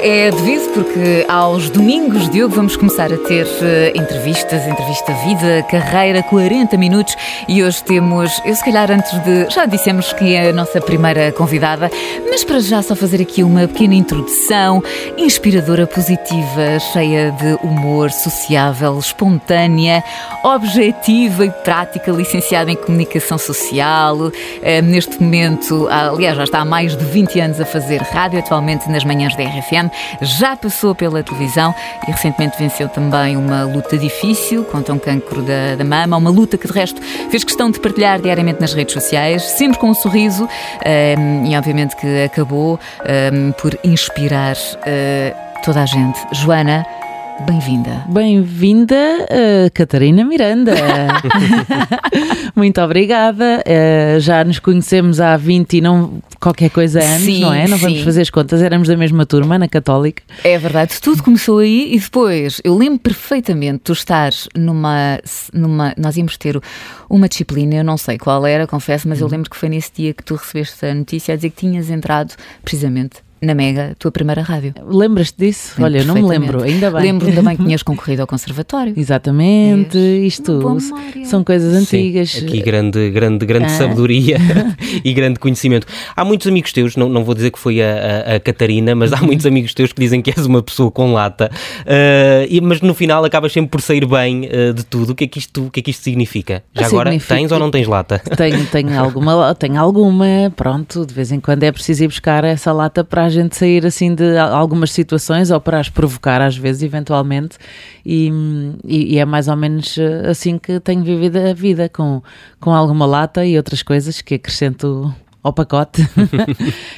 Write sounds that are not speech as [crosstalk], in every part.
É devido porque aos domingos, Diogo, vamos começar a ter eh, entrevistas, entrevista vida, carreira, 40 minutos. E hoje temos, eu se calhar antes de, já dissemos que é a nossa primeira convidada, mas para já só fazer aqui uma pequena introdução, inspiradora, positiva, cheia de humor, sociável, espontânea, objetiva e prática, licenciada em comunicação social, eh, neste momento, aliás, já está há mais de 20 anos a fazer rádio, atualmente nas manhãs da RFM, já passou pela televisão e recentemente venceu também uma luta difícil contra um cancro da, da mama, uma luta que de resto fez questão de partilhar diariamente nas redes sociais, sempre com um sorriso um, e obviamente que acabou um, por inspirar uh, toda a gente. Joana, Bem-vinda. Bem-vinda, uh, Catarina Miranda. [laughs] Muito obrigada. Uh, já nos conhecemos há 20 e não qualquer coisa anos, sim, não é? Não sim. vamos fazer as contas. Éramos da mesma turma na Católica. É verdade, tudo começou aí e depois eu lembro perfeitamente tu estares numa, numa. Nós íamos ter uma disciplina, eu não sei qual era, confesso, mas eu lembro que foi nesse dia que tu recebeste a notícia a dizer que tinhas entrado precisamente na Mega, a tua primeira rádio. Lembras-te disso? Lembro Olha, eu não me lembro, ainda bem. Lembro também que [laughs] tinhas concorrido ao Conservatório. Exatamente, isto são coisas antigas. Sim, aqui grande, grande, grande Ah. sabedoria [laughs] e grande conhecimento. Há muitos amigos teus, não, não vou dizer que foi a, a- a Catarina, mas há muitos amigos teus que dizem que és uma pessoa com lata, Ah, e- mas no final acabas sempre por sair bem ah, de tudo. O que é que isto, o que é que isto significa? Já agora, Significa- tens ou não tens lata? Tenho, tenho alguma, tenho alguma, pronto, de vez em quando é preciso ir buscar essa lata para a gente sair assim de algumas situações ou para as provocar às vezes, eventualmente, e, e- e é mais ou menos eh, assim que tenho vivido a vida, com, com alguma lata e outras coisas que acrescento ao pacote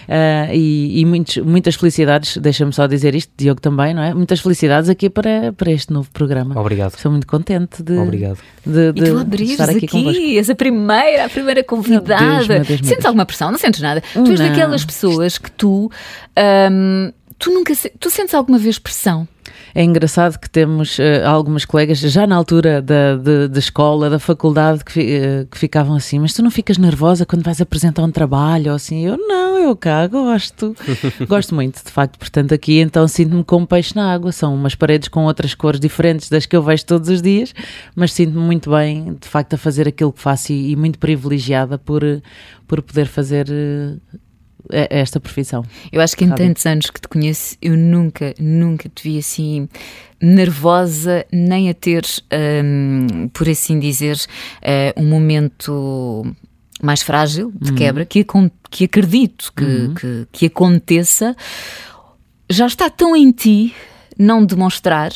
Ah, [laughs] e, e muitos- muitas felicidades, deixa-me só dizer isto, Diogo também, não é? Muitas felicidades aqui para, para este novo programa. Obrigado. Estou muito contente de, Obrigado. de, E de tu abrires estar aqui, aqui, convosco. és a primeira, a primeira convidada. Meu Deus, meu Deus, meu sentes Deus. alguma pressão? Não sentes nada. Tu és Não. daquelas pessoas que tu. hum, tu nunca. Tu sentes alguma vez pressão? É engraçado que temos eh, algumas colegas, já na altura da, de- da escola, da faculdade, que, eh, que ficavam assim: Mas tu não ficas nervosa quando vais apresentar um trabalho? Ou assim, eu não, eu cá gosto. [laughs] gosto muito, de facto. Portanto, aqui então sinto-me como um peixe na água. São umas paredes com outras cores diferentes das que eu vejo todos os dias, mas sinto-me muito bem, de facto, a fazer aquilo que faço e, e muito privilegiada por, por poder fazer esta profissão. Eu acho que em tantos anos que te conheço, eu nunca, nunca te vi assim nervosa, nem a ter, hum, por assim dizer, eh, um momento mais frágil de quebra, que, que acredito que, que, que aconteça. Já está tão em ti não demonstrar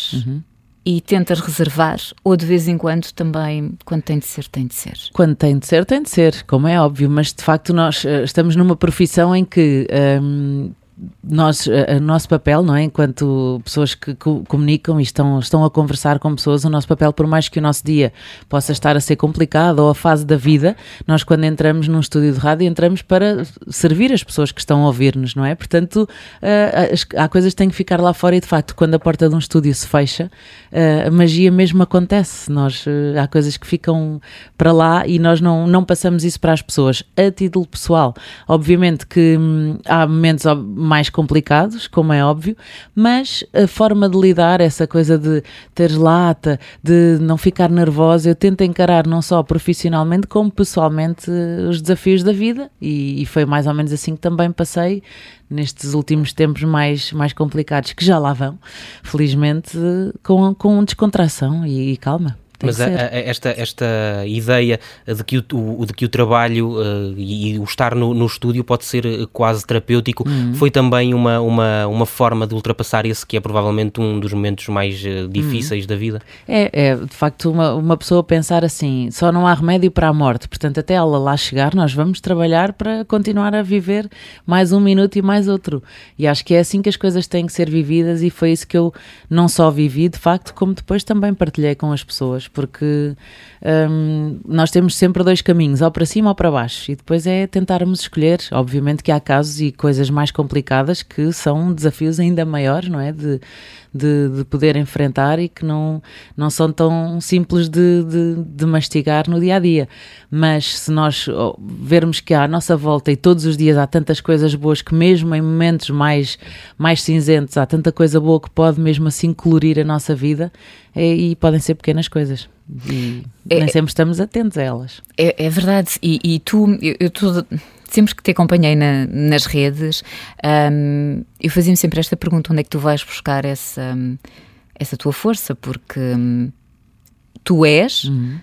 e tentas reservar, ou de vez em quando também, quando tem de ser, tem de ser. Quando tem de ser, tem de ser, como é óbvio, mas de facto nós eh, estamos numa profissão em que hum, nós, eh, o nosso papel, não é? Enquanto pessoas que co- comunicam e estão, estão a conversar com pessoas, o nosso papel, por mais que o nosso dia possa estar a ser complicado ou a fase da vida, nós quando entramos num estúdio de rádio, entramos para servir as pessoas que estão a ouvir-nos, não é? Portanto, eh, há coisas que têm que ficar lá fora e de facto, quando a porta de um estúdio se fecha, eh, a magia mesmo acontece. Nós, há coisas que ficam para lá e nós não, não passamos isso para as pessoas. A título pessoal, obviamente que hum, há momentos mais complicados, como é óbvio, mas a forma de lidar, essa coisa de ter lata, de não ficar nervosa, eu tento encarar não só profissionalmente como pessoalmente eh, os desafios da vida e, e foi mais ou menos assim que também passei nestes últimos tempos mais, mais complicados, que já lá vão, felizmente, eh, com, com descontração e, e calma. Mas a, a, esta, esta ideia de que o, o, de que o trabalho uh, e, e, o estar no, no estúdio pode ser eh, quase terapêutico uhum. foi também uma, uma, uma forma de ultrapassar esse que é provavelmente um dos momentos mais uh, difíceis uhum. da vida? É, é, de facto, uma, uma pessoa pensar assim: só não há remédio para a morte, portanto, até ela lá chegar, nós vamos trabalhar para continuar a viver mais um minuto e mais outro. E acho que é assim que as coisas têm que ser vividas, e foi isso que eu não só vivi, de facto, como depois também partilhei com as pessoas porque um, nós temos sempre dois caminhos, ou para cima ou para baixo, e depois é tentarmos escolher. Obviamente que há casos e coisas mais complicadas que são desafios ainda maiores, não é? De, de, de poder enfrentar e que não, não são tão simples de, de, de mastigar no dia a dia. Mas se nós vermos que à nossa volta e todos os dias há tantas coisas boas que, mesmo em momentos mais, mais cinzentos, há tanta coisa boa que pode mesmo assim colorir a nossa vida é, e podem ser pequenas coisas. E é, nem sempre estamos atentos a elas. É, é verdade. E, e tu, eu, tô, sempre que te acompanhei na, nas redes, um, eu fazia-me sempre esta pergunta: onde é que tu vais buscar essa, essa tua força? Porque um, tu és. Uhum.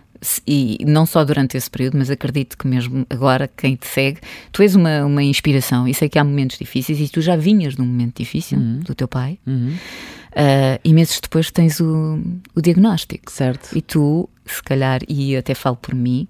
E não só durante esse período, mas acredito que mesmo agora, quem te segue, tu és uma, uma inspiração. E sei que há momentos difíceis e tu já vinhas de um momento difícil uhum. do teu pai. Uhum. Uh, e meses depois tens o, o diagnóstico. Certo. E tu, se calhar, e até falo por mim,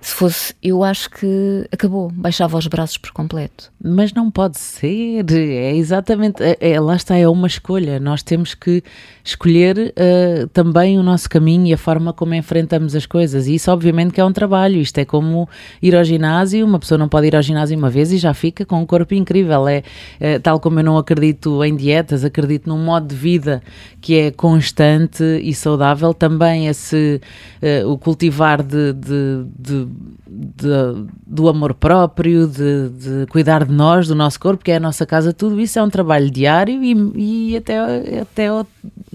se fosse, eu acho que acabou, baixava os braços por completo. Mas não pode ser, é exatamente, é, é lá está, é uma escolha. Nós temos que escolher uh, também o nosso caminho e a forma como enfrentamos as coisas. E isso, obviamente, que é um trabalho. Isto é como ir ao ginásio, uma pessoa não pode ir ao ginásio uma vez e já fica com um corpo incrível. É, é tal como eu não acredito em dietas, acredito num modo de vida que é constante e saudável. Também esse, uh, o cultivar de, de, de de, do amor próprio, de, de, cuidar de nós, do nosso corpo, que é a nossa casa, tudo isso é um trabalho diário e, e até, até ao,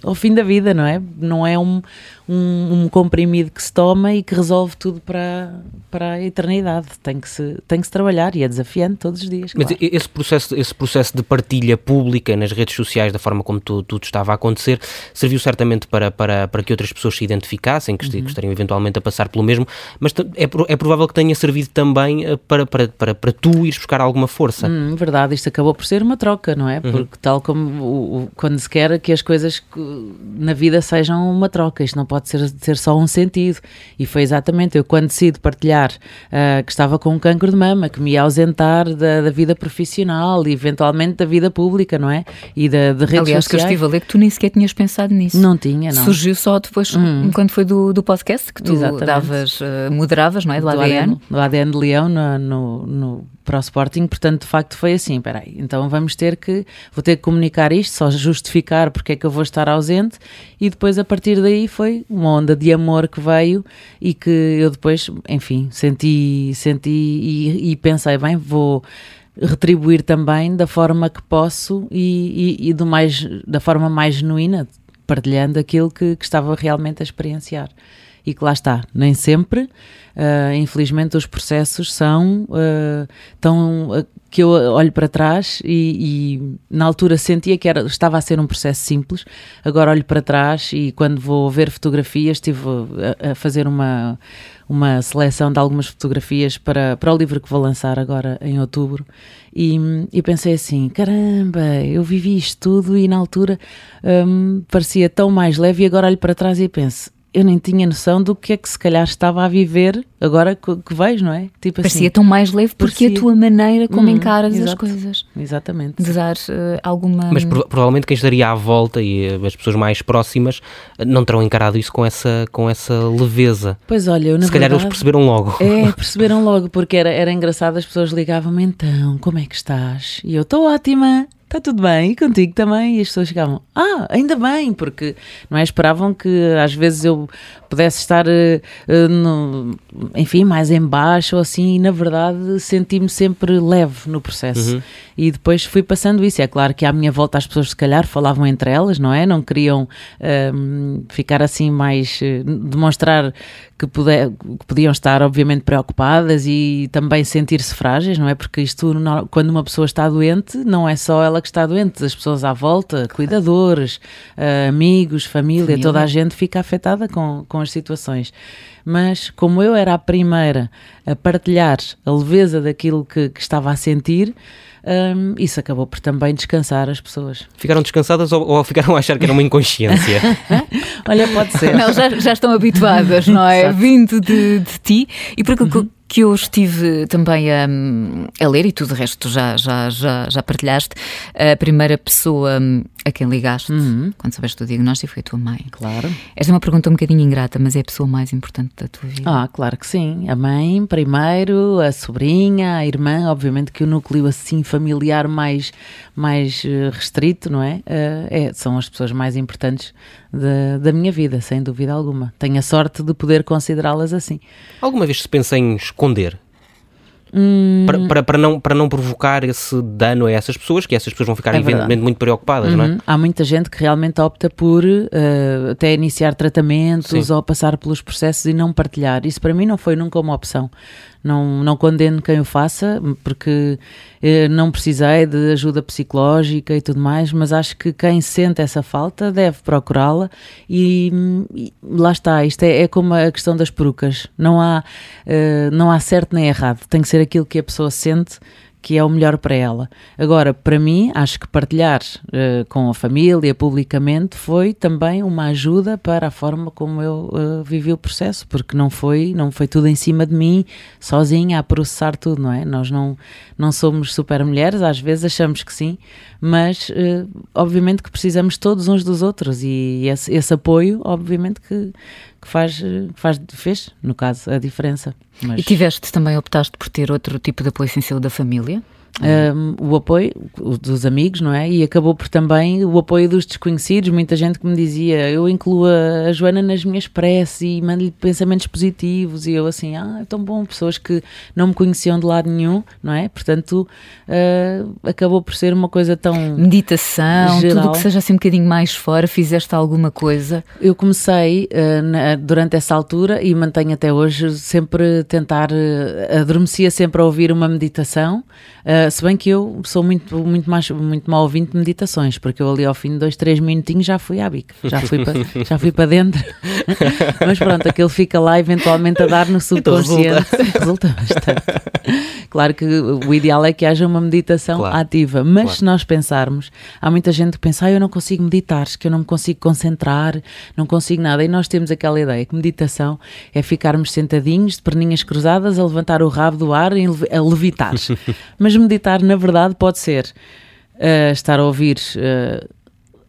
ao, fim da vida, não é? Não é um, um, um, comprimido que se toma e que resolve tudo para, para a eternidade. Tem que, se, tem que se trabalhar e é desafiante todos os dias. Mas esse, processo, esse processo de partilha pública nas redes sociais, da forma como tudo, tudo estava a acontecer, serviu certamente para, para, para que outras pessoas se identificassem, que, uhum. estariam eventualmente a passar pelo mesmo, mas é, é provável que tenha servido também eh, para, para, para, para tu ires buscar alguma força. Hum, verdade, isto acabou por ser uma troca, não é? Uhum. Porque tal como o, o, quando se quer que as coisas na vida sejam uma troca, isto não pode ser, ser só um sentido. E foi exatamente eu, quando decido partilhar uh, que estava com um cancro de mama, que me ia ausentar da, da, vida profissional e eventualmente da vida pública, não é? E da, de redes Aliás, sociais. que eu estive a ler que tu nem sequer tinhas pensado nisso. Não tinha, não. Surgiu só depois, hum. quando foi do, do podcast, que tu exatamente. davas, uh, moderavas, não é? Do, do ADN. ADN. Do ADN de Leão no, no, no para o Sporting, portanto, de facto foi assim, peraí, então vamos ter que, vou ter que comunicar isto, só justificar porque é que eu vou estar ausente e depois a partir daí foi uma onda de amor que veio e que eu depois, enfim, senti, senti e, e pensei, bem, vou retribuir também da forma que posso e, e, e, do mais, da forma mais genuína, partilhando aquilo que, que estava realmente a experienciar e que lá está, nem sempre, uh, infelizmente, os processos são uh, tão. Uh, que eu olho para trás e, e, na altura sentia que era, estava a ser um processo simples, agora olho para trás e quando vou ver fotografias, estive a, a fazer uma, uma seleção de algumas fotografias para, para o livro que vou lançar agora em outubro e, e pensei assim, caramba, eu vivi isto tudo e na altura um, parecia tão mais leve e agora olho para trás e penso, eu nem tinha noção do que é que se calhar estava a viver agora que, que vejo, não é? Tipo Parecia assim, tão mais leve porque parecia... a tua maneira como hum, encaras exato, as coisas. Exatamente. De dar uh, alguma. Mas pro, provavelmente quem estaria à volta e uh, as pessoas mais próximas uh, não terão encarado isso com essa, com essa leveza. Pois olha, eu, na Se calhar verdade, eles perceberam logo. É, [laughs] perceberam logo, porque era, era engraçado, as pessoas ligavam-me então, como é que estás? E eu estou ótima está tudo bem, e contigo também. E as pessoas chegavam, ah, ainda bem, porque não é? Esperavam que às vezes eu pudesse estar, uh, no, enfim, mais em baixo ou assim, e na verdade senti-me sempre leve no processo. Uhum. E depois fui passando isso. É claro que à minha volta as pessoas, se calhar, falavam entre elas, não é? Não queriam uh, ficar assim mais. Uh, demonstrar que, puder, que podiam estar, obviamente, preocupadas e também sentir-se frágeis, não é? Porque isto, quando uma pessoa está doente, não é só ela que está doente, as pessoas à volta, cuidadores, uh, amigos, família, família, toda a gente fica afetada com, com as situações. Mas como eu era a primeira a partilhar a leveza daquilo que, que estava a sentir, um, isso acabou por também descansar as pessoas. Ficaram descansadas ou, ou ficaram a achar que era uma inconsciência? [laughs] Olha, pode ser. Não, já, já estão habituadas, não é? Vindo de, de ti. E por aquilo uhum que eu estive também a, a ler, e tudo o resto já, já, já, já partilhaste, a primeira pessoa a quem ligaste uhum. quando soubeste o diagnóstico foi a tua mãe. Claro. Esta é uma pergunta um bocadinho ingrata, mas é a pessoa mais importante da tua vida. Ah, claro que sim. A mãe, primeiro, a sobrinha, a irmã, obviamente que o núcleo assim familiar mais, mais eh, restrito, não é? Uh, é são as pessoas mais importantes da, da minha vida, sem dúvida alguma. Tenho a sorte de poder considerá-las assim. Alguma vez se pensa em esconder? Hum... Para, para, para, não, para não provocar esse dano a essas pessoas, que essas pessoas vão ficar, é evidentemente, muito preocupadas, uhum. não é? Uhum. Há muita gente que realmente opta por uh, até iniciar tratamentos Sim. ou passar pelos processos e não partilhar. Isso para mim não foi nunca uma opção não, não condeno quem o faça, porque eh, não precisei de ajuda psicológica e tudo mais, mas acho que quem sente essa falta deve procurá-la e, e, lá está, isto é, é, como a questão das perucas, não há, eh, não há certo nem errado, tem que ser aquilo que a pessoa sente que é o melhor para ela. Agora, para mim, acho que partilhar uh, com a família publicamente foi também uma ajuda para a forma como eu uh, vivi o processo, porque não foi, não foi tudo em cima de mim, sozinha a processar tudo, não é? Nós não, não somos super mulheres, às vezes achamos que sim, mas uh, obviamente que precisamos todos uns dos outros e esse, esse apoio, obviamente que que faz, faz, fez, no caso, a diferença. Mas... E tiveste também, optaste por ter outro tipo de apoio essencial da família? Um, o apoio dos amigos, não é? E acabou por também o apoio dos desconhecidos. Muita gente que me dizia: eu incluo a Joana nas minhas preces e mando-lhe pensamentos positivos. E eu, assim, ah, é tão bom. Pessoas que não me conheciam de lado nenhum, não é? Portanto, uh, acabou por ser uma coisa tão. Meditação, geral. tudo que seja assim um bocadinho mais fora. Fizeste alguma coisa? Eu comecei uh, na, durante essa altura e mantenho até hoje sempre tentar. Uh, adormecia sempre a ouvir uma meditação. Uh, se bem que eu sou muito, muito, mais, muito mal ouvinte de meditações, porque eu ali ao fim de dois, três minutinhos já fui à bica, já fui para, [laughs] já fui para dentro. [laughs] Mas pronto, aquele fica lá eventualmente a dar no então subconsciente. Resulta. [laughs] resulta bastante. Claro que o ideal é que haja uma meditação claro. ativa, mas claro. se nós pensarmos, há muita gente que pensa, ah, eu não consigo meditar, que eu não me consigo concentrar, não consigo nada. E nós temos aquela ideia que meditação é ficarmos sentadinhos, de perninhas cruzadas, a levantar o rabo do ar e a levitar. Mas meditar, na verdade, pode ser uh, estar a ouvir uh,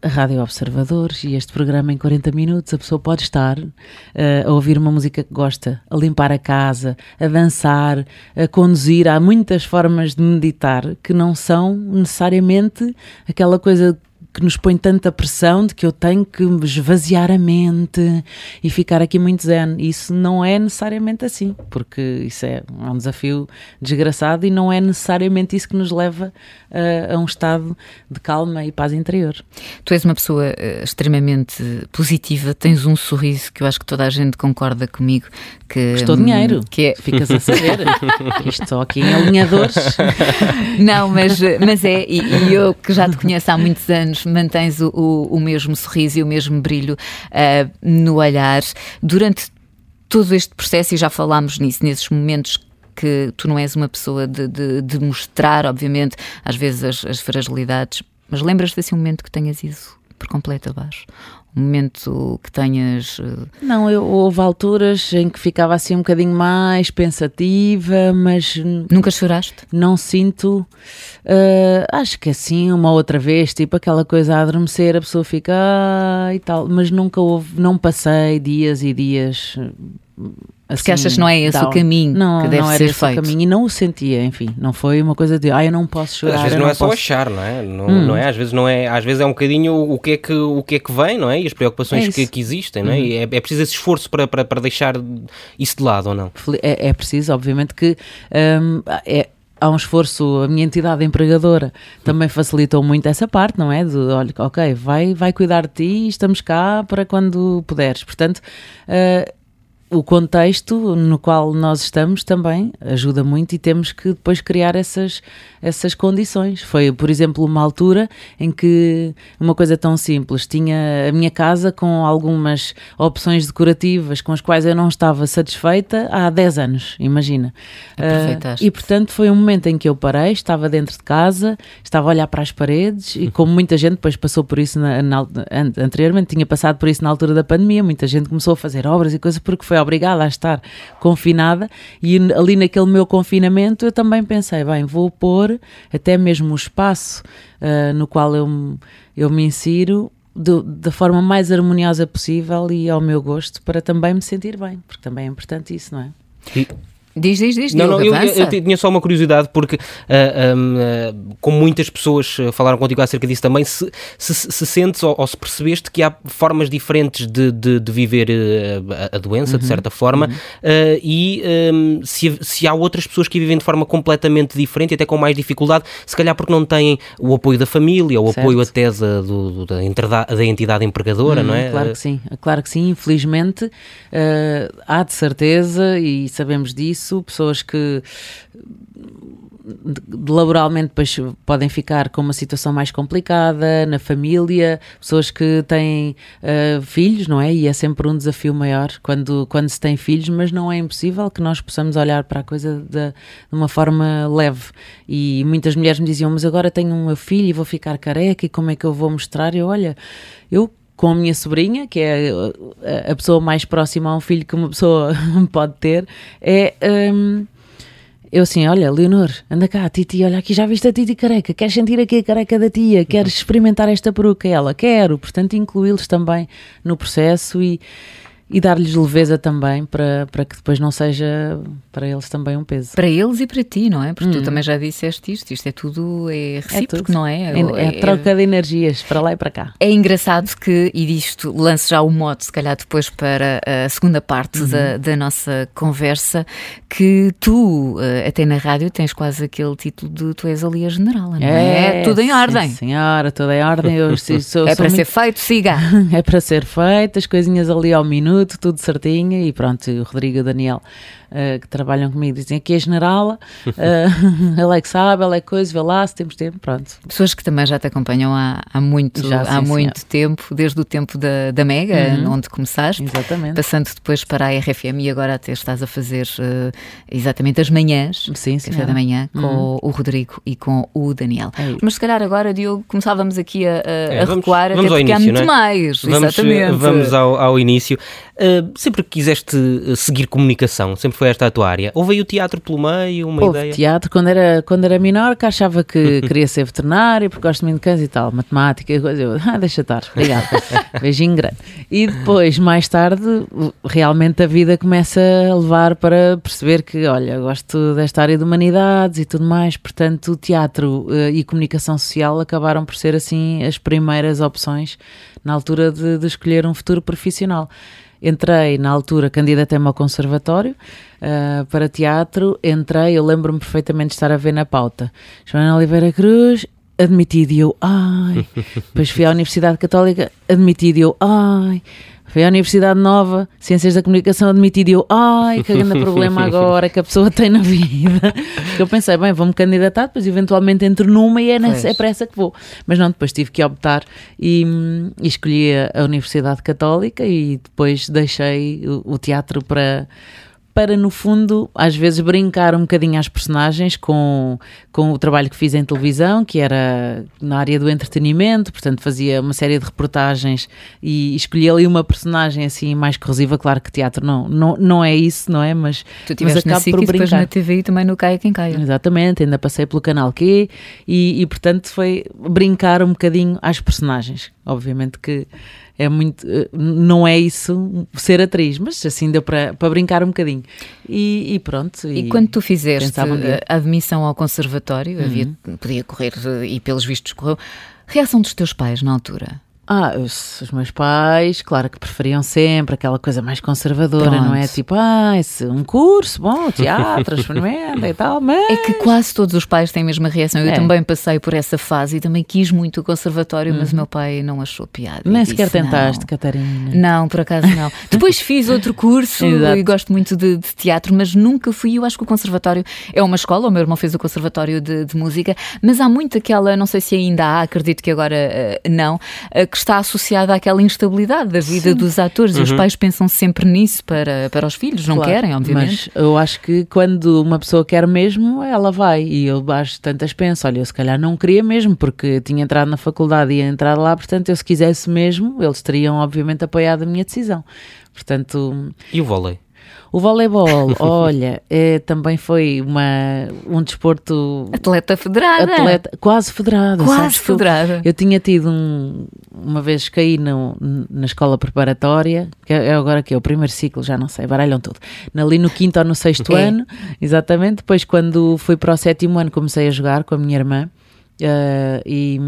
a Rádio Observadores e este programa em 40 minutos. A pessoa pode estar uh, a ouvir uma música que gosta, a limpar a casa, a dançar, a conduzir. Há muitas formas de meditar que não são necessariamente aquela coisa que nos põe tanta pressão de que eu tenho que esvaziar a mente e ficar aqui muito zen. Isso não é necessariamente assim, porque isso é um desafio desgraçado e não é necessariamente isso que nos leva a, a um estado de calma e paz interior. Tu és uma pessoa uh, extremamente positiva, tens um sorriso que eu acho que toda a gente concorda comigo que custou dinheiro, que é ficas a saber. [laughs] Isto só aqui em alinhadores. Não, mas, mas é, e, e eu que já te conheço há muitos anos mantens o, o, o mesmo sorriso e o mesmo brilho uh, no olhar. Durante todo este processo, e já falámos nisso, nesses momentos que tu não és uma pessoa de, de, de mostrar, obviamente, às vezes as, as fragilidades, mas lembras-te desse momento que tenhas ido por completo abaixo? Um momento que tenhas. Eh, não, eu, houve alturas em que ficava assim um bocadinho mais pensativa, mas. Nunca choraste? Não sinto. Uh, acho que assim, uma outra vez, tipo aquela coisa a adormecer, a pessoa fica ah, e tal, mas nunca houve, não passei dias e dias Assim, Porque achas que não é esse down. o caminho não, que deve não era ser esse feito? o caminho e não o sentia, enfim, não foi uma coisa de ah, eu não posso chorar. Às vezes não, não é só achar, não é? Não, hum. não, é? Às vezes não é, às vezes é um bocadinho o que é que, o que, é que vem, não é? E as preocupações é que, que, existem, não é? Uhum. é? É preciso esse esforço para, para, para deixar isso de lado ou não? É, é preciso, obviamente que um, é, há um esforço, a minha entidade empregadora também facilitou muito essa parte, não é? De, olha, ok, vai, vai cuidar de ti e estamos cá para quando puderes. Portanto, uh, o contexto no qual nós estamos também ajuda muito e temos que depois criar essas, essas condições. Foi, por exemplo, uma altura em que uma coisa tão simples, tinha a minha casa com algumas opções decorativas com as quais eu não estava satisfeita há 10 anos, imagina. Uh, e portanto foi um momento em que eu parei, estava dentro de casa, estava a olhar para as paredes e como muita gente depois passou por isso na, na, anteriormente, tinha passado por isso na altura da pandemia, muita gente começou a fazer obras e coisas porque foi obrigada a estar confinada e ali naquele meu confinamento eu também pensei, bem, vou pôr até mesmo o espaço uh, no qual eu, eu me insiro do, da forma mais harmoniosa possível e ao meu gosto para também me sentir bem, porque também é importante isso, não é? E Diz, diz, diz. Não, não, eu, eu, tinha só uma curiosidade, porque uh, ah, um, uh, ah, como muitas pessoas falaram contigo acerca disso também, se, se, se sentes ou, ou, se percebeste que há formas diferentes de, de, de viver uh, a, doença, uhum, de certa forma, uhum. e um, se, se há outras pessoas que vivem de forma completamente diferente e até com mais dificuldade, se calhar porque não têm o apoio da família, o apoio até da, do, da, da entidade empregadora, uhum, não é? Claro que sim, claro que sim, infelizmente há de certeza e sabemos disso isso, pessoas que laboralmente podem ficar com uma situação mais complicada na família, pessoas que têm uh, filhos, não é? E é sempre um desafio maior quando, quando se tem filhos, mas não é impossível que nós possamos olhar para a coisa de, de uma forma leve. E muitas mulheres me diziam, mas agora tenho um meu filho e vou ficar careca e como é que eu vou mostrar? Eu, olha, eu com a minha sobrinha, que é a pessoa mais próxima a um filho que uma pessoa [laughs] pode ter, é. Um, eu assim, olha, Leonor, anda cá, Titi, olha aqui, já viste a Titi careca? Queres sentir aqui a careca da tia? Queres experimentar esta peruca? Ela, quero. Portanto, incluí-los também no processo e e dar-lhes leveza também para, para que depois não seja para eles também um peso. Para eles e para ti, não é? Porque hum. tu também já disseste isto, isto é tudo é recíproco, é não é? É, é, é troca de energias para lá e para cá. É engraçado que, e disto lance já o modo, se calhar depois para a segunda parte uhum. da, da nossa conversa, que tu, eh, até na rádio, tens quase aquele título de tu és ali a general, não é? é tudo em ordem. Sim, senhora, tudo em ordem. Eu, sou, [laughs] sou, é para ser feito, siga. [laughs] é para ser feito, as coisinhas ali ao minuto tudo, tudo certinho e pronto, o Rodrigo e o Daniel uh, que trabalham comigo dizem que é general, [laughs] [laughs] uh, ela é que sabe, ela é coisa, vê lá se temos tempo, pronto. Pessoas que também já te acompanham há, há muito, já, há muito tempo, desde o tempo da, da Mega, uhum. onde começaste, exatamente. passando depois para a RFM e agora até estás a fazer uh, exatamente as manhãs, sim, café da manhã, com uhum. o Rodrigo e com o Daniel. É Mas se calhar agora, Diogo, começávamos aqui a, a, é, a vamos, recuar, vamos até porque início, há muito é? mais. Vamos, exatamente. Vamos ao, ao início. Uh, sempre que quiseste seguir comunicação, sempre foi esta a tua área? Houve aí o teatro pelo meio, uma Houve ideia? teatro, quando era, quando era menor, que achava que [laughs] queria ser veterinário, porque gosto muito de cães e tal, matemática e coisa. Eu, [laughs] ah, deixa estar, obrigada. [laughs] Beijinho grande. E depois, mais tarde, realmente a vida começa a levar para perceber que, olha, gosto desta área de humanidades e tudo mais, portanto, o teatro uh, e comunicação social acabaram por ser, assim, as primeiras opções na altura de, de escolher um futuro profissional. Entrei na altura, candidatei-me ao conservatório uh, para teatro. Entrei, eu lembro-me perfeitamente de estar a ver na pauta. Joana Oliveira Cruz, admitido. E eu, ai. [laughs] Depois fui à Universidade Católica, admitido. E eu, ai. Foi à Universidade Nova, Ciências da Comunicação admitido e eu, ai, que grande problema [laughs] agora que a pessoa tem na vida. [laughs] eu pensei, bem, vou-me candidatar, depois eventualmente entro numa e é, nessa, é para essa que vou. Mas não, depois tive que optar e, e escolhi a Universidade Católica e depois deixei o, o teatro para para, no fundo, às vezes brincar um bocadinho às personagens com, com o trabalho que fiz em televisão, que era na área do entretenimento, portanto fazia uma série de reportagens e escolhi ali uma personagem assim mais corrosiva, claro que teatro não, não, não é isso, não é? Mas, tu mas acabo por brincar. na TV e também no Caia Quem Caia. Exatamente, ainda passei pelo canal Q e, e portanto foi brincar um bocadinho às personagens. Obviamente que é muito. Eh, não é isso ser atriz, mas assim deu para, para brincar um bocadinho. E, e pronto. E, e, quando tu fizeste a admissão ao conservatório, uhum. havia, podia correr e pelos vistos correu, reação dos teus pais na altura? Ah, os, os, meus pais, claro que preferiam sempre aquela coisa mais conservadora, Pronto. não é? Tipo, ah, esse, um curso, bom, teatro, experimenta e tal, mas... É que quase todos os pais têm a mesma reação. Eu é. também passei por essa fase e também quis muito o conservatório, mas o meu pai não achou piada. Nem sequer tentaste, não. Catarina. Não, por acaso não. [laughs] Depois fiz outro curso e gosto muito de, de, teatro, mas nunca fui. Eu acho que o conservatório é uma escola, o meu irmão fez o conservatório de, de música, mas há muito aquela, não sei se ainda há, acredito que agora uh, não, uh, que está associada àquela instabilidade da vida Sim. dos atores uhum. e os uhum. pais pensam sempre nisso para, para os filhos, não claro, querem, obviamente. Mas eu acho que quando uma pessoa quer mesmo, ela vai. E eu às tantas penso, olha, eu se calhar não queria mesmo, porque tinha entrado na faculdade e ia entrar lá, portanto, eu se quisesse mesmo, eles teriam obviamente apoiado a minha decisão. Portanto. E o vôlei? O voleibol, [laughs] olha, é, também foi uma, um desporto. Atleta federada. Atleta, quase federada. Quase federada. Eu, eu, tinha tido um, uma vez caí no, na escola preparatória, que é, é agora que é o primeiro ciclo, já não sei, baralham tudo. Ali no quinto ou no sexto é. ano, exatamente. Depois, quando fui para o sétimo ano, comecei a jogar com a minha irmã. Uh, e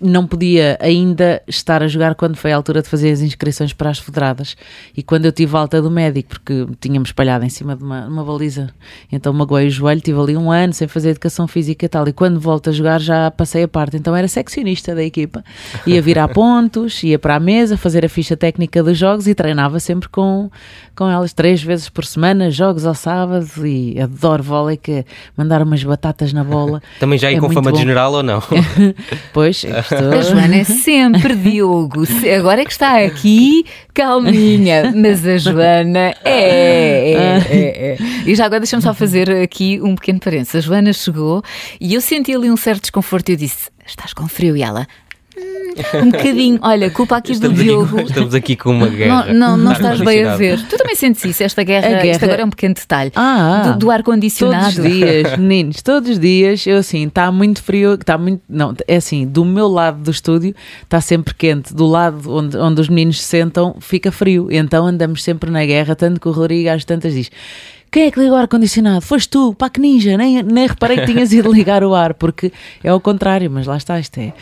não podia ainda estar a jogar quando foi a altura de fazer as inscrições para as federadas. E quando eu tive alta do médico, porque tínhamos espalhado em cima de uma, uma baliza, então magoei o joelho, tive ali um ano sem fazer educação física e tal. E quando volto a jogar já passei a parte. Então era seccionista da equipa. Ia virar [laughs] pontos, ia para a mesa, fazer a ficha técnica dos jogos e treinava sempre com, com elas três vezes por semana, jogos ao sábado. E adoro vôlei, que é mandar umas batatas na bola. [laughs] Também já ia é com fama bom. de general ou não? [laughs] pois, a Joana é sempre Diogo. Agora é que está aqui, calminha. Mas a Joana é. é, é, é. E já agora deixa-me só fazer aqui um pequeno parênteses. A Joana chegou e eu senti ali um certo desconforto e eu disse: Estás com frio? E ela um bocadinho. Olha, culpa aqui estamos do Diogo. Aqui, estamos aqui com uma guerra. Não, não, não estás bem a ver. Tu também sentes isso, esta guerra. guerra... Isto agora é um pequeno detalhe. Ah, do, do ar-condicionado. Todos os dias, [laughs] meninos, todos os dias, eu assim, está muito frio, está muito. Não, é assim, do meu lado do estúdio está sempre quente, do lado onde, onde os meninos se sentam fica frio. Então andamos sempre na guerra, tanto que o Rodrigo às tantas diz quem é que ligou o ar-condicionado? Foste tu, pá, que ninja, nem, nem reparei que tinhas ido ligar o ar, porque é ao contrário, mas lá está, isto é,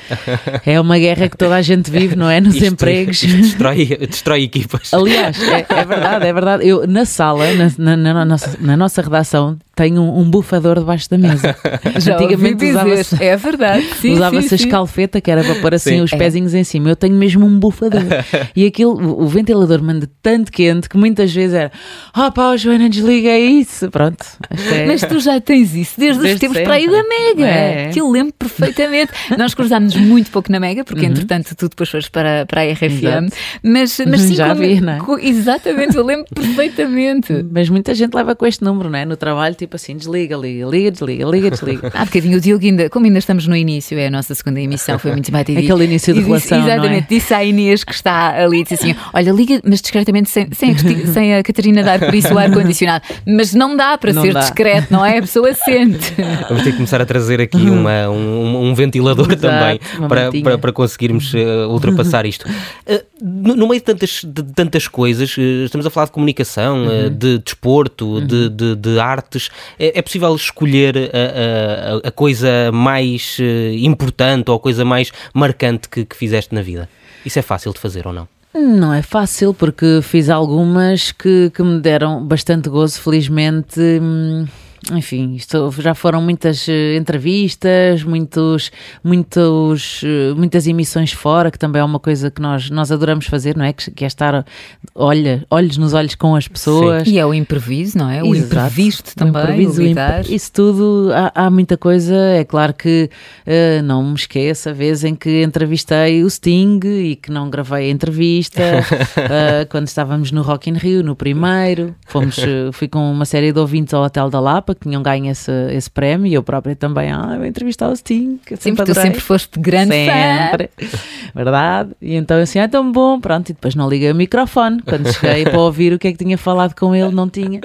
é uma guerra que toda a gente vive, não é? Nos isto, empregos. Isto destrói, destrói equipas. Aliás, é, é, verdade, é verdade. Eu, na sala, na, na, na, nossa, na nossa redação, tenho um, um bufador debaixo da mesa. [laughs] Já Antigamente usava-se. É verdade. [laughs] Usava-se a escalfeta, que era para pôr assim sim. os é. pezinhos em cima. Eu tenho mesmo um bufador. [laughs] e aquilo, o, ventilador manda tanto quente que muitas vezes era: Ah, oh, pá, Joana, desliga isso. Pronto. É... Mas tu já tens isso desde, desde os tempos para aí da Mega. É. Que eu lembro perfeitamente. Nós cruzámos muito pouco na Mega, porque uhum. entretanto tu depois foste para, para a RFM. Mas, mas sim, já vi, não é? Exatamente, eu lembro perfeitamente. Mas muita gente leva com este número, não é? No trabalho, tipo assim, desliga, liga, liga, desliga, liga, desliga. Há [laughs] bocadinho o Diogo ainda, como ainda estamos no início, é a nossa segunda emissão, foi muito simpático. Aquele início de relação, disse, Exatamente, é? disse à Inês que está ali, disse assim, olha, liga, mas discretamente, sem, sem, a, sem a Catarina dar por isso o ar-condicionado. Mas não dá para não ser dá. discreto, não é? A pessoa sente. Vamos ter que começar a trazer aqui uhum. uma, um, um ventilador Exato, também para, para, para, conseguirmos uh, ultrapassar isto. Uh, [laughs] no, no, meio de tantas, de tantas coisas, uh, estamos a falar de comunicação, uhum. de desporto, uhum. de, de, de, artes, é, é possível escolher a, a, a, coisa mais importante ou a coisa mais marcante que, que fizeste na vida? Isso é fácil de fazer ou não? Não é fácil, porque fiz algumas que, que me deram bastante gozo, felizmente. Hum, enfim, isto já foram muitas eh, entrevistas, muitos, muitos, eh, muitas emissões fora, que também é uma coisa que nós, nós adoramos fazer, não é? Que, que é estar olha, olhos nos olhos com as pessoas. Sim. E é o imprevisto, não é? O Exato. imprevisto também, o imprevisto, o Isso tudo, há, há, muita coisa. É claro que uh, não me esqueça a vez em que entrevistei o Sting e que não gravei a entrevista, uh, [laughs] quando estávamos no Rock in Rio, no primeiro. Fomos, fui com uma série de ouvintes ao Hotel da Lapa que tinham ganho esse, esse prémio e eu própria também, ah, vou entrevistar o Sting. Sempre, tu sempre foste grande sempre. fã. Verdade. E então assim, é tão bom, pronto. E depois não liguei o microfone. Quando cheguei [laughs] para ouvir o que é que tinha falado com ele, não tinha.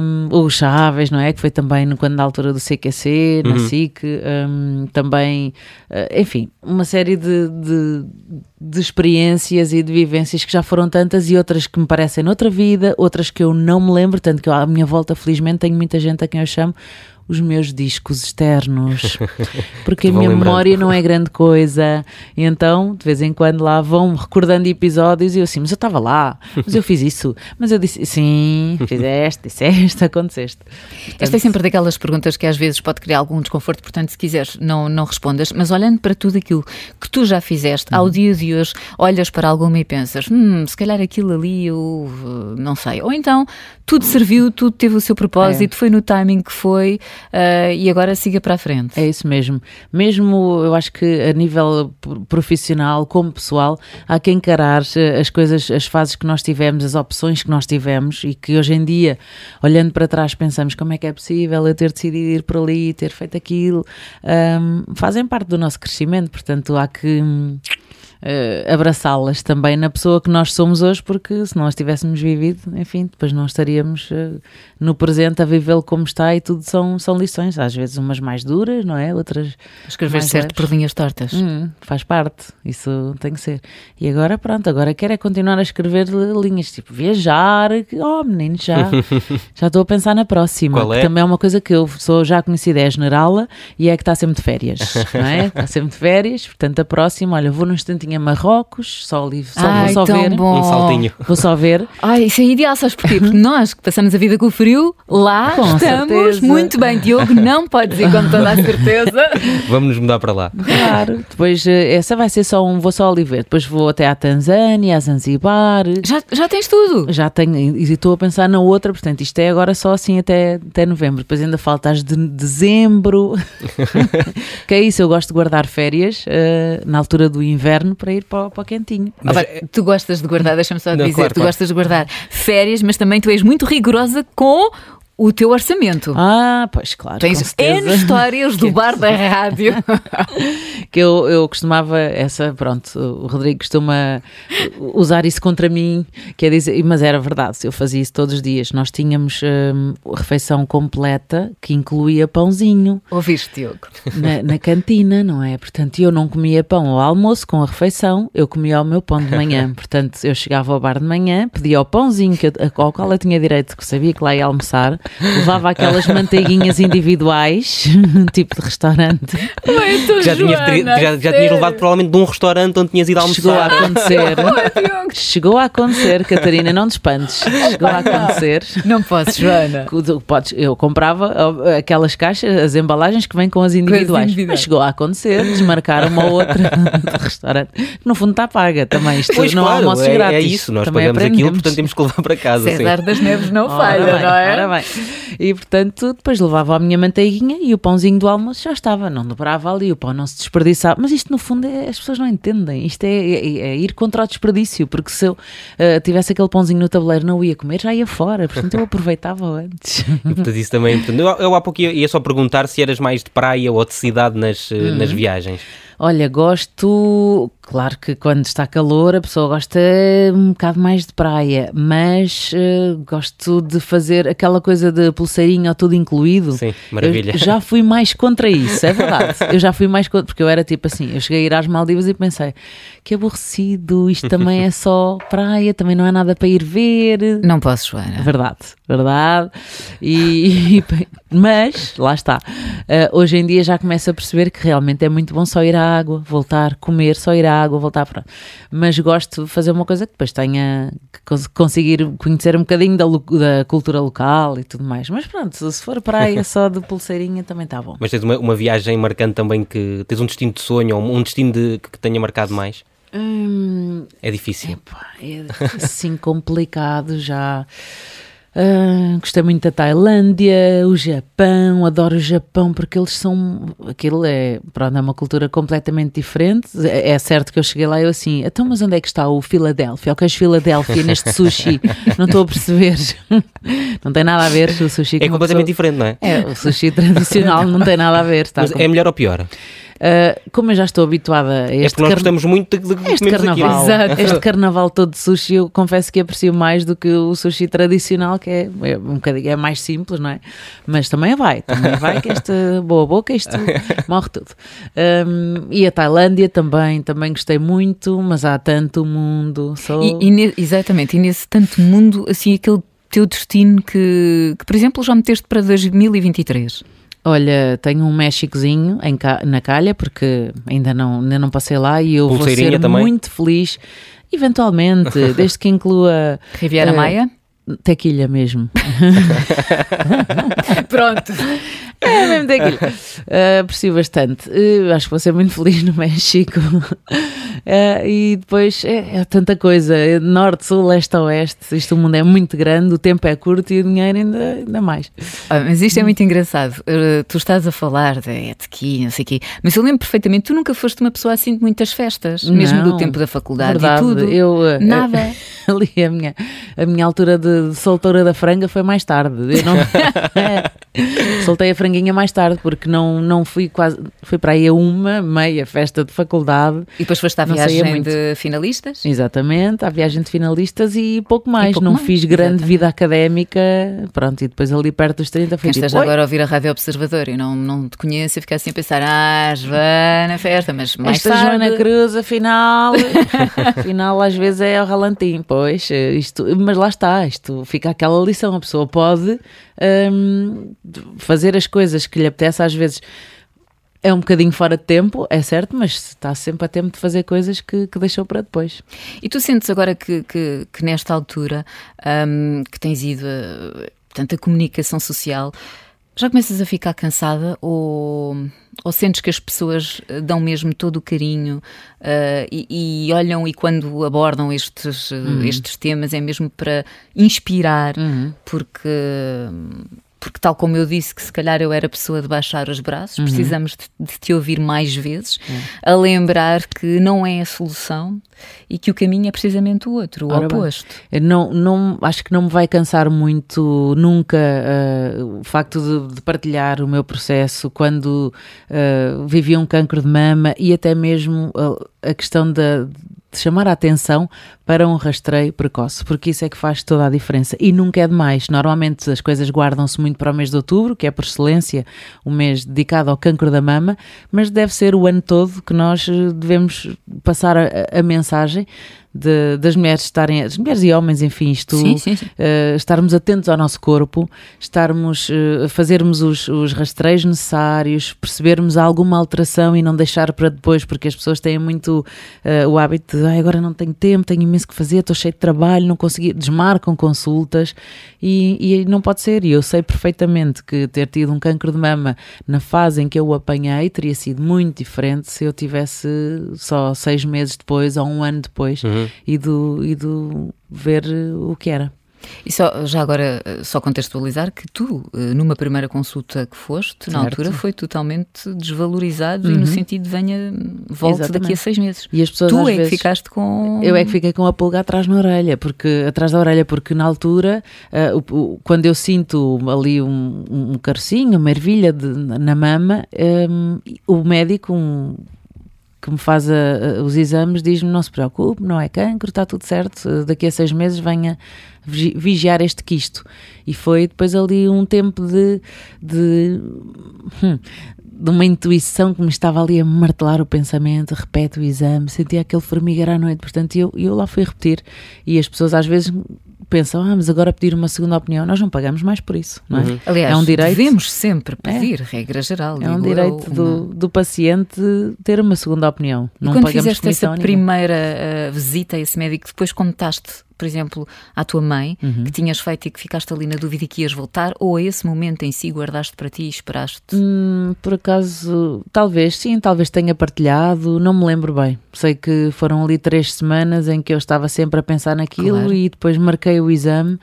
Um, o Chaves, não é? Que foi também quando na altura do CQC, na uhum. SIC, um, também, uh, enfim, uma série de, de de experiências e de vivências que já foram tantas e outras que me parecem noutra vida, outras que eu não me lembro, tanto que à minha volta, felizmente, tenho muita gente a quem eu chamo os meus discos externos, [laughs] porque a minha memória não é grande coisa. E então, de vez em quando, lá vão recordando episódios e eu assim, mas eu estava lá, mas eu fiz isso, mas eu disse, sim, fizeste, [laughs] disseste, aconteceste. Portanto, Esta é sempre daquelas perguntas que às vezes pode criar algum desconforto, portanto, se quiseres, não, não respondas, mas olhando para tudo aquilo que tu já fizeste, ao uhum. dia de hoje, olhas para alguma e pensas, hum, se calhar aquilo ali eu não sei. Ou então, tudo serviu, tudo teve o seu propósito, é. foi no timing que foi uh, e agora siga para a frente. É isso mesmo. Mesmo eu acho que a nível profissional, como pessoal, há que encarar eh, as coisas, as fases que nós tivemos, as opções que nós tivemos e que hoje em dia, olhando para trás, pensamos como é que é possível eu ter decidido ir por ali, ter feito aquilo, um, fazem parte do nosso crescimento, portanto há que uh, abraçá-las também na pessoa que nós somos hoje, porque se nós tivéssemos vivido, enfim, depois não estaríamos uh, no presente a vivê-lo como está e tudo são, são lições, às vezes umas mais duras, não é? Outras. Escrever certo leves. por linhas tortas. Hum, faz parte, isso tem que ser. E agora, pronto, agora quero é continuar a escrever linhas, tipo viajar, oh menino, já, [laughs] já estou a pensar na próxima, Qual é? que também é uma coisa que eu sou já conhecida, é a generala e é que está sempre de férias, [laughs] não é? Está sempre de férias, portanto a próxima, olha, vou num instantinho a Marrocos, só, ali, só, Ai, vou só ver. Bom. Um saltinho. Vou só ver. Ai, isso é ideal, sabes porquê? Porque nós que passamos a vida com o frio, lá com estamos certeza. muito bem. Diogo não [laughs] pode ir com toda a certeza. [laughs] Vamos nos mudar para lá. Claro. Depois, eh, essa vai ser só um, vou só ali ver. Depois vou até à Tanzânia, a Zanzibar. Já, já tens tudo? Já tenho, e estou a pensar na outra, portanto, isto é agora só assim até, até novembro. Depois ainda falta as de dezembro. [laughs] que é isso, eu gosto de guardar férias uh, na altura do inverno para ir para, para o quentinho. Mas, é- tu gostas de guardar, deixa-me só não, dizer, claro, tu claro. gostas de guardar férias, mas também tu és muito rigorosa com o teu orçamento. Ah, pois claro. Tens N histórias do [laughs] bar da rádio. [laughs] que eu, eu costumava, essa, pronto, o Rodrigo costuma usar isso contra mim, que é dizer, mas era verdade, eu fazia isso todos os dias. Nós tínhamos hum, refeição completa que incluía pãozinho. Ouviste, Diogo? Na, na, cantina, não é? Portanto, eu não comia pão ao almoço com a refeição, eu comia o meu pão de manhã. [laughs] Portanto, eu chegava ao bar de manhã, pedia o pãozinho que eu, ao qual eu tinha direito, que sabia que lá ia almoçar levava aquelas manteiguinhas individuais, [laughs] tipo de restaurante. Mãe, já, Joana, tinhas, já, já tinhas levado provavelmente de um restaurante onde tinhas ido almoçar. Chegou a acontecer. [laughs] Chegou a acontecer, Catarina, não te espantes. Chegou a acontecer. Não posso, Joana. [laughs] Podes, eu comprava aquelas caixas, as embalagens que vêm com as individuais. Mas chegou a acontecer, desmarcar uma ou outra de restaurante. No fundo está paga também. Isto pois não claro, há almoços é, grátis. É isso, nós também pagamos aprendemos. aquilo, portanto temos que levar para casa. César sim. das Neves não falha, bem, não é? Ora bem. E portanto, depois levava a minha manteiguinha e o pãozinho do almoço já estava, não dobrava ali, o pão não se desperdiçava. Mas isto, no fundo, é, as pessoas não entendem. Isto é, é, é, ir contra o desperdício, porque se eu uh, tivesse aquele pãozinho no tabuleiro, não ia comer, já ia fora. Portanto, eu aproveitava antes. E, portanto, isso também. Portanto, eu, eu há pouco ia, ia, só perguntar se eras mais de praia ou de cidade nas, uhum. nas viagens. Olha, gosto, claro que quando está calor a pessoa gosta um bocado mais de praia, mas uh, gosto de fazer aquela coisa de pulseirinha tudo incluído. Sim, maravilha. Eu já fui mais contra isso, é verdade. eu já fui mais contra, porque eu era tipo assim, eu cheguei a ir às Maldivas e pensei, que aborrecido, isto também é só praia, também não há nada para ir ver. Não posso, Joana. Verdade, verdade. E, [laughs] e mas, lá está. Uh, hoje em dia já começo a perceber que realmente é muito bom só ir à água, voltar, comer, só ir à água, voltar para. Mas gosto de fazer uma coisa que depois tenha que conseguir conhecer um bocadinho da, da cultura local e tudo mais. Mas pronto, se for praia só de pulseirinha também está bom. Mas tens uma, uma viagem marcante também que tens um destino de sonho ou um destino de, que tenha marcado mais? Hum, é difícil. Epá, é assim complicado já. Uh, gostei muito da Tailândia, o Japão, adoro o Japão porque eles são. Aquilo é, pronto, é uma cultura completamente diferente. É, é certo que eu cheguei lá e eu assim, então, mas onde é que está o Filadélfia? O que é Filadélfia neste sushi? [laughs] Não estou a perceber. não tem nada a ver o sushi É completamente pessoa... diferente, não é? É, o sushi tradicional não tem nada a ver. Está mas com... é melhor ou pior? Uh, como eu já estou habituada a este É porque nós car... gostamos muito de, de este carnaval. Este carnaval todo de sushi, eu confesso que aprecio mais do que o sushi tradicional, que é, é um bocadinho é mais simples, não é? Mas também vai, também vai que esta [laughs] boa boca, isto morre tudo. Um, e a Tailândia também, também gostei muito, mas há tanto mundo. Sou... E, e, exatamente, e nesse tanto mundo, assim, aquele teu destino que, que, por exemplo, já meteste para 2023? Olha, tenho um Méxicozinho em, na calha, porque ainda não, ainda não passei lá e eu vou ser também. muito feliz, eventualmente, [laughs] desde que inclua. Riviera uh, Maia? Tequilha mesmo. [laughs] Pronto. É mesmo tequilha. [laughs] Uh, aprecio bastante. Uh, acho que vou ser muito feliz no México. Uh, [laughs] e depois é, é, tanta coisa. Norte, sul, leste, oeste. Isto o mundo é muito grande, o tempo é curto e o dinheiro ainda, ainda mais. Ah, mas isto é muito engraçado. Uh, tu estás a falar de tequilha, não sei o quê. Mas eu lembro perfeitamente, tu nunca foste uma pessoa assim de muitas festas, mesmo não, do tempo da faculdade verdade, e tudo. Eu, Nada. [laughs] ali a minha, a minha altura de, de solteira da franga foi mais tarde. Eu não, é, soltei a franguinha mais tarde, porque não, não fui quase. Fui para aí a uma meia festa de faculdade. E depois foste à viagem de finalistas? Exatamente, à viagem de finalistas e pouco mais. E pouco não mais, fiz grande exatamente. vida académica. Pronto, e depois ali perto dos 30 fui Quem tipo, agora a ouvir a Rádio Observador e não, não te conheço e ficar assim a pensar, ah, Joana, festa, mas mais Esta tarde... Joana Cruz, afinal, [laughs] afinal às vezes é o ralantim, pois, isto, mas lá está, isto fica aquela lição, a pessoa pode hum, fazer as coisas que lhe apetece às vezes é um bocadinho fora de tempo, é certo, mas está sempre a tempo de fazer coisas que, que deixou para depois. E tu sentes agora que, que, que nesta altura um, que tens ido, a, comunicação social, já começas a ficar cansada ou, ou sentes que as pessoas dão mesmo todo o carinho uh, e, e, olham e quando abordam estes, uhum. estes temas é mesmo para inspirar, uhum. porque porque tal como eu disse que se calhar eu era pessoa de baixar os braços, uhum. precisamos de, de, te ouvir mais vezes, uhum. a lembrar que não é a solução e que o caminho é precisamente o outro, o Ora oposto. Bem, não, não, acho que não me vai cansar muito nunca uh, o facto de, de, partilhar o meu processo quando uh, vivi um cancro de mama e até mesmo uh, a questão da de chamar a atenção para um rastreio precoce, porque isso é que faz toda a diferença e nunca é demais. Normalmente as coisas guardam-se muito para o mês de outubro, que é por excelência o mês dedicado ao cancro da mama, mas deve ser o ano todo que nós eh, devemos passar a, a mensagem de, das mulheres estarem, as mulheres e homens, enfim, isto, sim, sim, sim. Uh, estarmos atentos ao nosso corpo, estarmos, uh, fazermos os, os rastreios necessários, percebermos alguma alteração e não deixar para depois, porque as pessoas têm muito uh, o hábito de ah, agora não tenho tempo, tenho imenso que fazer, estou cheio de trabalho, não consegui, desmarcam consultas e, e não pode ser. E eu sei perfeitamente que ter tido um cancro de mama na fase em que eu o apanhei teria sido muito diferente se eu tivesse só seis meses depois ou um ano depois. Uhum e, do, e do ver o que era. E só, já agora, só contextualizar que tu, eh, numa primeira consulta que foste, certo. na altura, foi totalmente desvalorizado uhum. e no sentido de venha, volte Exatamente. daqui a seis meses. E as pessoas, tu é vezes, que ficaste com. Eu é que fiquei com a pulga atrás na orelha, porque atrás da orelha, porque na altura, uh, o, o, quando eu sinto ali um, um carocinho, uma ervilha de, na mama, um, o médico, um, que me faz a, a, os exames diz-me não se preocupe, não é cancro, está tudo certo, daqui a seis meses venha vigiar este quisto. E foi depois ali um tempo de, de, hum, de uma intuição que me estava ali a martelar o pensamento, repete o exame, sentia aquele formigar à noite, portanto eu, eu lá fui repetir e as pessoas às vezes pensam, ah, mas agora pedir uma segunda opinião, nós não pagamos mais por isso, não é? Uhum. Aliás, é um direito, devemos sempre é. pedir, é, regra geral. É um direito eu, do, do paciente ter uma segunda opinião. E não quando pagamos fizeste essa primeira uh, visita a esse médico, depois contaste por exemplo, à tua mãe, uhum. que tinhas feito e que ficaste ali na dúvida e que ias voltar, ou a esse momento em si guardaste para ti e esperaste? Hum, por acaso, talvez, sim, talvez tenha partilhado, não me lembro bem. Sei que foram ali três semanas em que eu estava sempre a pensar naquilo claro. e depois marquei o exame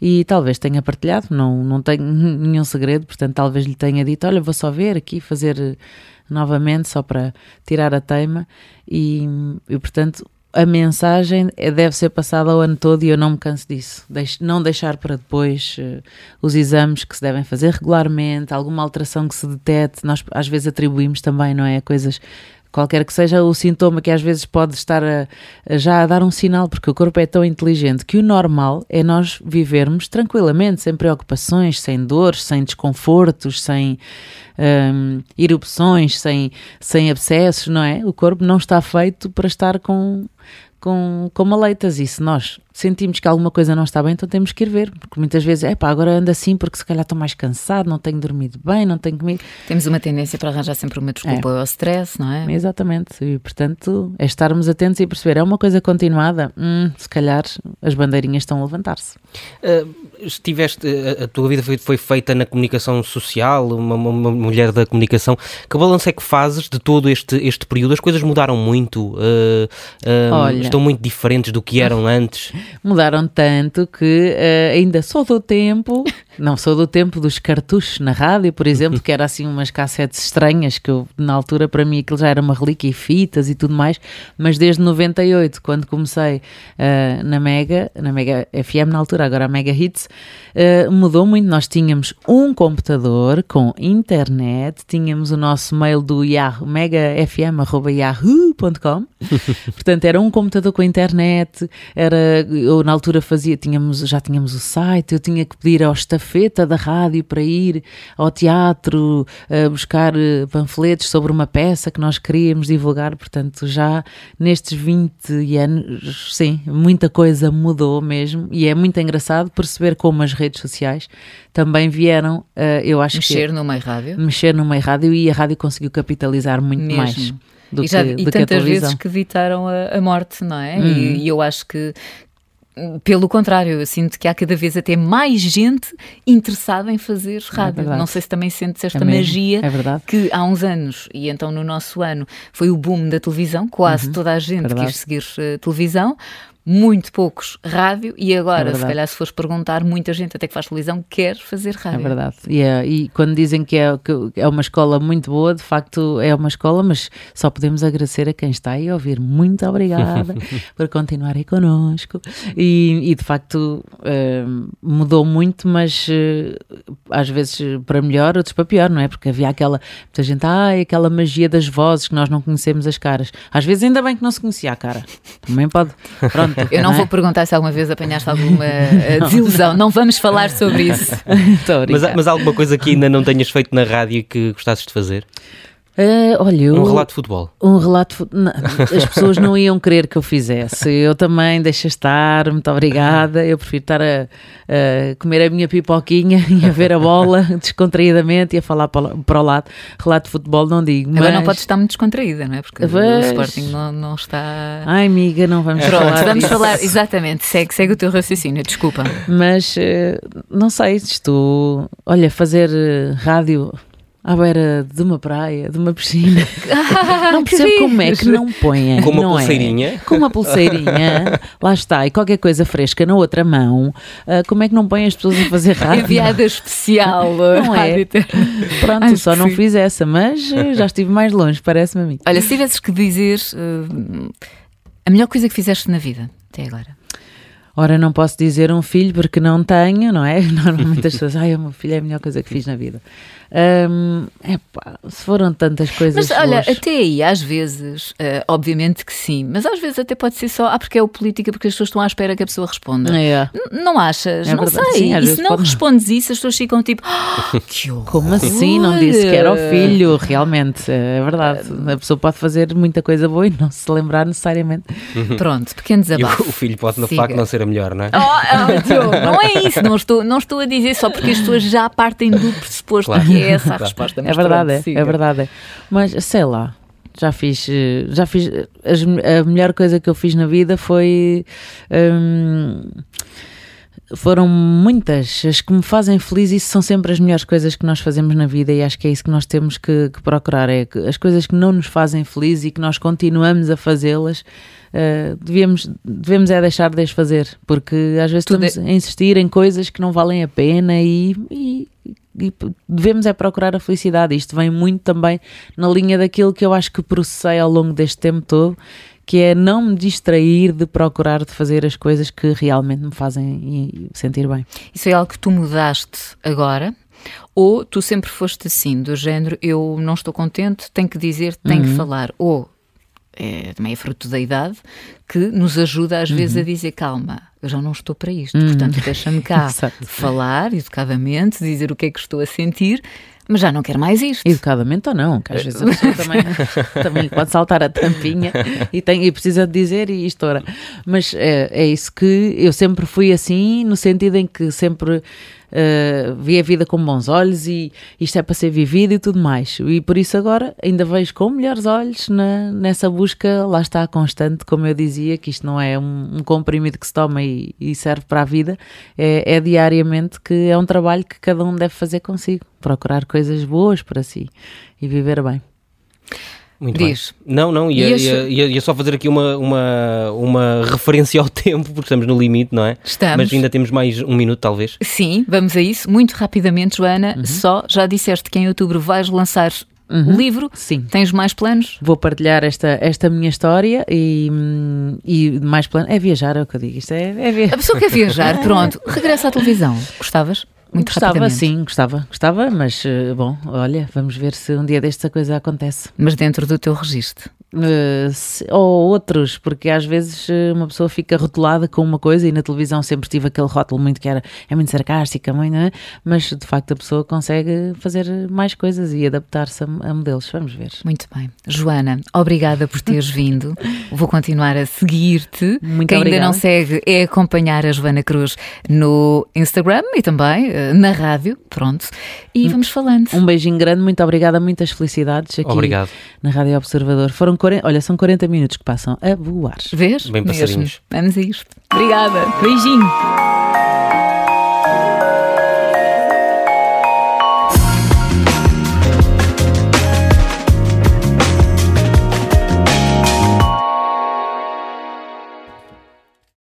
e talvez tenha partilhado, não, não tenho [laughs] nenhum segredo, portanto talvez lhe tenha dito, olha, vou só ver aqui, fazer novamente só para tirar a teima e, e portanto a mensagem é, deve ser passada ao ano todo e eu não me canso disso. Não deixar para depois uh, os exames que se devem fazer regularmente, alguma alteração que se detete, nós às vezes atribuímos também, não é? Coisas qualquer que seja o sintoma que às vezes pode estar a, a já a dar um sinal, porque o corpo é tão inteligente que o normal é nós vivermos tranquilamente, sem preocupações, sem dores, sem desconfortos, sem um, erupções, sem, sem abscessos, não é? O corpo não está feito para estar com com, com maleitas. E se nós sentimos que alguma coisa não está bem, então temos que ir ver. Porque muitas vezes, é pá, agora ando assim porque se calhar estou mais cansado, não tenho dormido bem, não tenho comido. Temos uma tendência para arranjar sempre uma desculpa é. ao stress, não é? Exatamente. E portanto, é estarmos atentos e perceber, é uma coisa continuada, hum, se calhar as bandeirinhas estão a levantar-se. Uh, estiveste, a, a, tua vida foi, foi, feita na comunicação social, uma, uma, mulher da comunicação. Que balanço é que fazes de todo este, este período? As coisas mudaram muito? Uh, uh, Olha, estão muito diferentes do que eram [laughs] antes? Mudaram tanto que uh, ainda sou do tempo, [laughs] não sou do tempo dos cartuchos na rádio, por exemplo, que era assim umas cassetes estranhas que eu, na altura para mim aquilo já era uma relíquia e fitas e tudo mais, mas desde 98, quando comecei uh, na Mega, na Mega FM na altura, agora a Mega Hits, uh, mudou muito. Nós tínhamos um computador com internet, tínhamos o nosso mail do Yahoo, megafm.yahoo.com, [laughs] portanto era um computador com internet, era eu na altura fazia, tínhamos, já tínhamos o site, eu tinha que pedir ao estafeta da rádio para ir ao teatro uh, buscar uh, panfletos sobre uma peça que nós queríamos divulgar, portanto já nestes 20 anos, sim, muita coisa mudou mesmo e é muito engraçado perceber como as redes sociais também vieram, uh, eu acho mexer que... no meio rádio. Mexer no meio rádio e a rádio conseguiu capitalizar muito mesmo. mais do e já, que, e tantas que vezes que evitaram a, a morte, não é? Uhum. E, e, eu acho que pelo contrário, eu sinto que há cada vez até mais gente interessada em fazer é rádio. É não sei se também sentes esta é magia é que há uns anos, e então no nosso ano, foi o boom da televisão, quase uhum. toda a gente verdade. quis seguir uh, televisão muito poucos rádio e agora, é se calhar, se fores perguntar, muita gente até que faz televisão quer fazer rádio. É verdade. E, é, e quando dizem que é, que é uma escola muito boa, de facto é uma escola, mas só podemos agradecer a quem está aí a ouvir. Muito obrigada [laughs] por continuarem connosco. E, e de facto uh, mudou muito, mas uh, às vezes para melhor, outros para pior, não é? Porque havia aquela, muita gente, ah, aquela magia das vozes que nós não conhecemos as caras. Às vezes ainda bem que não se conhecia a cara. Também pode. Pronto eu não, vou perguntar se alguma vez apanhaste alguma eh, desilusão, não vamos falar [laughs] sobre isso. mas, mas há alguma coisa que ainda não tenhas feito na rádio que gostasses de fazer? Uh, olha, um relato de futebol. Um relato não, As pessoas não iam querer que eu fizesse. Eu também, deixa estar, muito obrigada. Eu prefiro estar a, a, comer a minha pipoquinha [laughs] e a ver a bola [laughs] descontraídamente e a falar para, para o lado. Relato de futebol não digo. Mas... Agora não pode estar muito descontraída, não é? Porque mas... o Sporting não, não está. Ai, amiga, não vamos Pronto, falar. Vamos disso. falar, exatamente. Segue, segue o teu raciocínio, desculpa. Mas uh, não sei, estou. Olha, fazer uh, rádio à beira de uma praia, de uma piscina. [laughs] não percebo como é que não põem. Com uma não é? pulseirinha. É? Com uma pulseirinha, [laughs] lá está, e qualquer coisa fresca na outra mão. Uh, como é que não põem as pessoas a fazer [laughs] rádio? Enviada especial. Não é? Pronto, Ai, só não fiz essa, mas eh, já estive mais longe, parece-me a mim. Olha, se tivesses que dizer uh, a melhor coisa que fizeste na vida até agora. Ora, não posso dizer um filho porque não tenho, não é? Normalmente as pessoas, ai, o meu filho é a melhor coisa que fiz na vida. Um, epá, se foram tantas coisas. Mas olha, até aí, às vezes, uh, obviamente que sim, mas às vezes até pode ser só, ah, porque é o política, porque as pessoas estão à espera que a pessoa responda. É. Não achas? É não verdade. sei. Sim, e se não pode... respondes isso, as pessoas ficam tipo, oh, [laughs] que horror. Como assim? Não disse que era o filho, realmente. É verdade. A pessoa pode fazer muita coisa boa e não se lembrar necessariamente. [laughs] Pronto, pequenos desabafo. E o [laughs] filho pode, no Siga. facto, não ser a melhor, não é? Oh, oh, não é isso. Não estou, não estou a dizer só porque as pessoas já partem do pressuposto claro. que é essa a resposta. é verdade, é, é verdade. Mas sei lá, já fiz, já fiz a melhor coisa que eu fiz na vida foi hum, foram muitas as que me fazem feliz isso são sempre as melhores coisas que nós fazemos na vida e acho que é isso que nós temos que, que procurar é que as coisas que não nos fazem feliz e que nós continuamos a fazê-las uh, devemos, devemos é deixar de as fazer porque às vezes Tudo estamos é... a insistir em coisas que não valem a pena e, e e devemos é procurar a felicidade. Isto vem muito também na linha daquilo que eu acho que processei ao longo deste tempo todo, que é não me distrair de procurar de fazer as coisas que realmente me fazem sentir bem. Isso é algo que tu mudaste agora? Ou tu sempre foste assim, do género, eu não estou contente, tenho que dizer, tenho uhum. que falar. Ou é, também é fruto da idade, que nos ajuda às uhum. vezes a uhum. dizer calma, eu já não estou para isto, uhum. portanto deixa-me [laughs] cá falar educadamente, dizer o que é que estou a sentir, Mas já não quer mais isto. Educadamente ou não, que às vezes a pessoa também, [laughs] também pode saltar a tampinha e, tem, e precisa de dizer e estoura. Mas é, é isso que eu sempre fui assim, no sentido em que sempre uh, vi a vida com bons olhos e isto é para ser vivido e tudo mais. E por isso agora ainda vejo com melhores olhos na, nessa busca, lá está constante, como eu dizia, que isto não é um, um comprimido que se toma e, e serve para a vida, é, é diariamente que é um trabalho que cada um deve fazer consigo, procurar coisas boas para si e viver bem. Muito Diz. Bem. Não, não, ia, ia, ia, ia, só fazer aqui uma, uma, uma referência ao [laughs] tempo, porque estamos no limite, não é? Estamos. Mas ainda temos mais um minuto, talvez. Sim, vamos a isso. Muito rapidamente, Joana, uhum. só já disseste que em outubro vais lançar Uhum. livro. Sim. Tens mais planos? Vou partilhar esta, esta minha história e, e mais planos. É viajar, é o que eu digo. Isto é, é viajar. A pessoa quer viajar, [laughs] pronto. Regressa à televisão. Gostavas? Muito gostava, sim, gostava, gostava, mas eh, bom, olha, vamos ver se um dia desta coisa acontece. Mas dentro do teu registro? Uh, ou outros, porque às vezes eh, uma pessoa fica rotulada com uma coisa e na televisão sempre tive aquele rótulo muito que era é muito sarcástica, muito, é? mas de facto a pessoa consegue fazer mais coisas e adaptar-se a, a, modelos. Vamos ver. Muito bem. Joana, obrigada por teres [laughs] vindo. Vou continuar a seguir-te. Muito Quem obrigada. ainda não segue é acompanhar a Joana Cruz no Instagram e também uh, na rádio. Pronto. E vamos falando. Um beijinho grande, muito obrigada, muitas felicidades aqui Obrigado. na Rádio Observador. Foram 40, olha, são 40 minutos que passam a voar. Vês? Bem passarinhos. Vamos a isto. Obrigada. Beijinho.